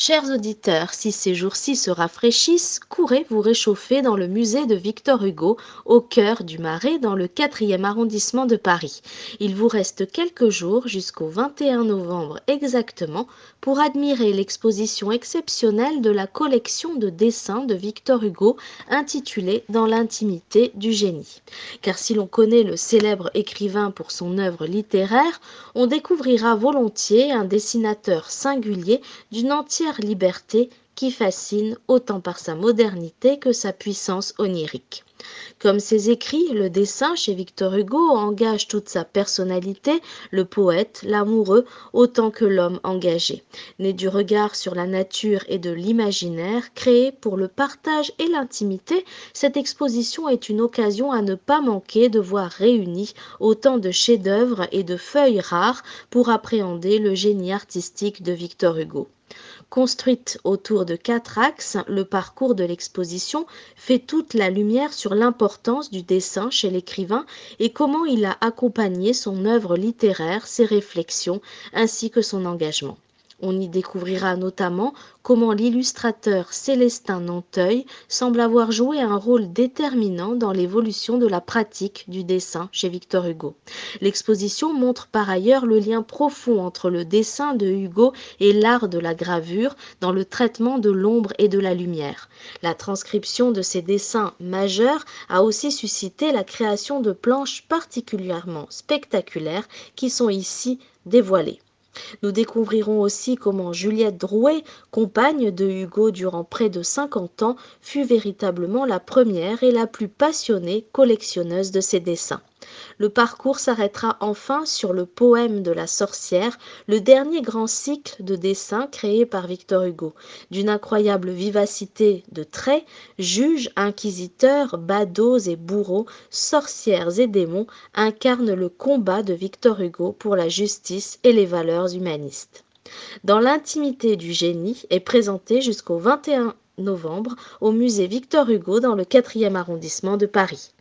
Chers auditeurs, si ces jours-ci se rafraîchissent, courez vous réchauffer dans le musée de Victor Hugo, au cœur du Marais, dans le 4e arrondissement de Paris. Il vous reste quelques jours, jusqu'au 21 novembre exactement, pour admirer l'exposition exceptionnelle de la collection de dessins de Victor Hugo, intitulée Dans l'intimité du génie. Car si l'on connaît le célèbre écrivain pour son œuvre littéraire, on découvrira volontiers un dessinateur singulier d'une entière liberté qui fascine autant par sa modernité que sa puissance onirique. Comme ses écrits, le dessin chez Victor Hugo engage toute sa personnalité, le poète, l'amoureux, autant que l'homme engagé. Né du regard sur la nature et de l'imaginaire, créé pour le partage et l'intimité, cette exposition est une occasion à ne pas manquer de voir réunis autant de chefs-d'œuvre et de feuilles rares pour appréhender le génie artistique de Victor Hugo. Construite autour de quatre axes, le parcours de l'exposition fait toute la lumière sur l'importance du dessin chez l'écrivain et comment il a accompagné son œuvre littéraire, ses réflexions ainsi que son engagement. On y découvrira notamment comment l'illustrateur Célestin Nanteuil semble avoir joué un rôle déterminant dans l'évolution de la pratique du dessin chez Victor Hugo. L'exposition montre par ailleurs le lien profond entre le dessin de Hugo et l'art de la gravure dans le traitement de l'ombre et de la lumière. La transcription de ces dessins majeurs a aussi suscité la création de planches particulièrement spectaculaires qui sont ici dévoilées. Nous découvrirons aussi comment Juliette Drouet, compagne de Hugo durant près de 50 ans, fut véritablement la première et la plus passionnée collectionneuse de ses dessins. Le parcours s'arrêtera enfin sur le poème de la sorcière, le dernier grand cycle de dessins créé par Victor Hugo. D'une incroyable vivacité de traits, juges, inquisiteurs, badauds et bourreaux, sorcières et démons incarnent le combat de Victor Hugo pour la justice et les valeurs humanistes. Dans l'intimité du génie est présenté jusqu'au 21 novembre au musée Victor Hugo dans le 4e arrondissement de Paris.